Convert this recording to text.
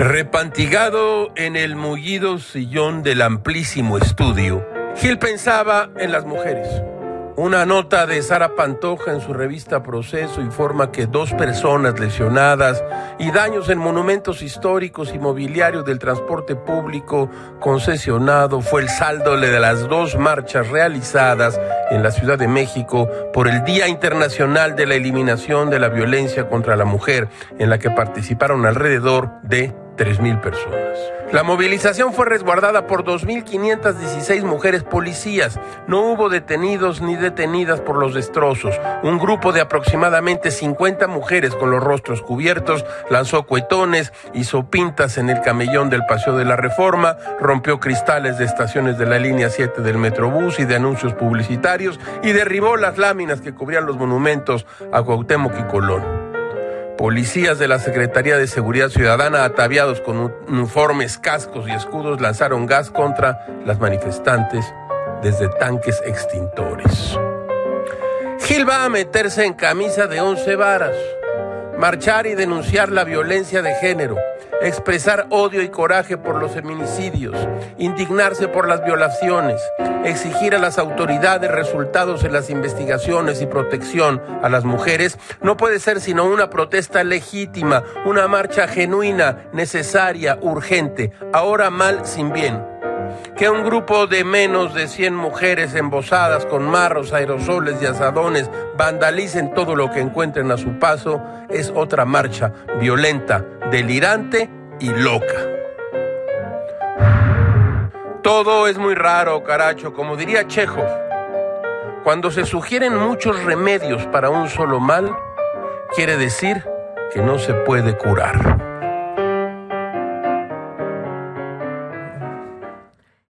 Repantigado en el mullido sillón del amplísimo estudio, Gil pensaba en las mujeres. Una nota de Sara Pantoja en su revista Proceso informa que dos personas lesionadas y daños en monumentos históricos y mobiliarios del transporte público concesionado fue el saldo de las dos marchas realizadas en la Ciudad de México por el Día Internacional de la Eliminación de la Violencia contra la Mujer, en la que participaron alrededor de 3.000 personas. La movilización fue resguardada por 2.516 mujeres policías. No hubo detenidos ni detenidas por los destrozos. Un grupo de aproximadamente 50 mujeres con los rostros cubiertos lanzó cuetones, hizo pintas en el camellón del Paseo de la Reforma, rompió cristales de estaciones de la línea 7 del Metrobús y de anuncios publicitarios y derribó las láminas que cubrían los monumentos a Cuauhtémoc y Colón. Policías de la Secretaría de Seguridad Ciudadana, ataviados con uniformes, cascos y escudos, lanzaron gas contra las manifestantes desde tanques extintores. Gil va a meterse en camisa de once varas, marchar y denunciar la violencia de género, expresar odio y coraje por los feminicidios, indignarse por las violaciones, exigir a las autoridades resultados en las investigaciones y protección a las mujeres, no puede ser sino una protesta legítima, una marcha genuina, necesaria, urgente, ahora mal sin bien. Que un grupo de menos de 100 mujeres embosadas con marros, aerosoles y asadones vandalicen todo lo que encuentren a su paso es otra marcha violenta, delirante y loca. Todo es muy raro, caracho, como diría Chejo. Cuando se sugieren muchos remedios para un solo mal, quiere decir que no se puede curar.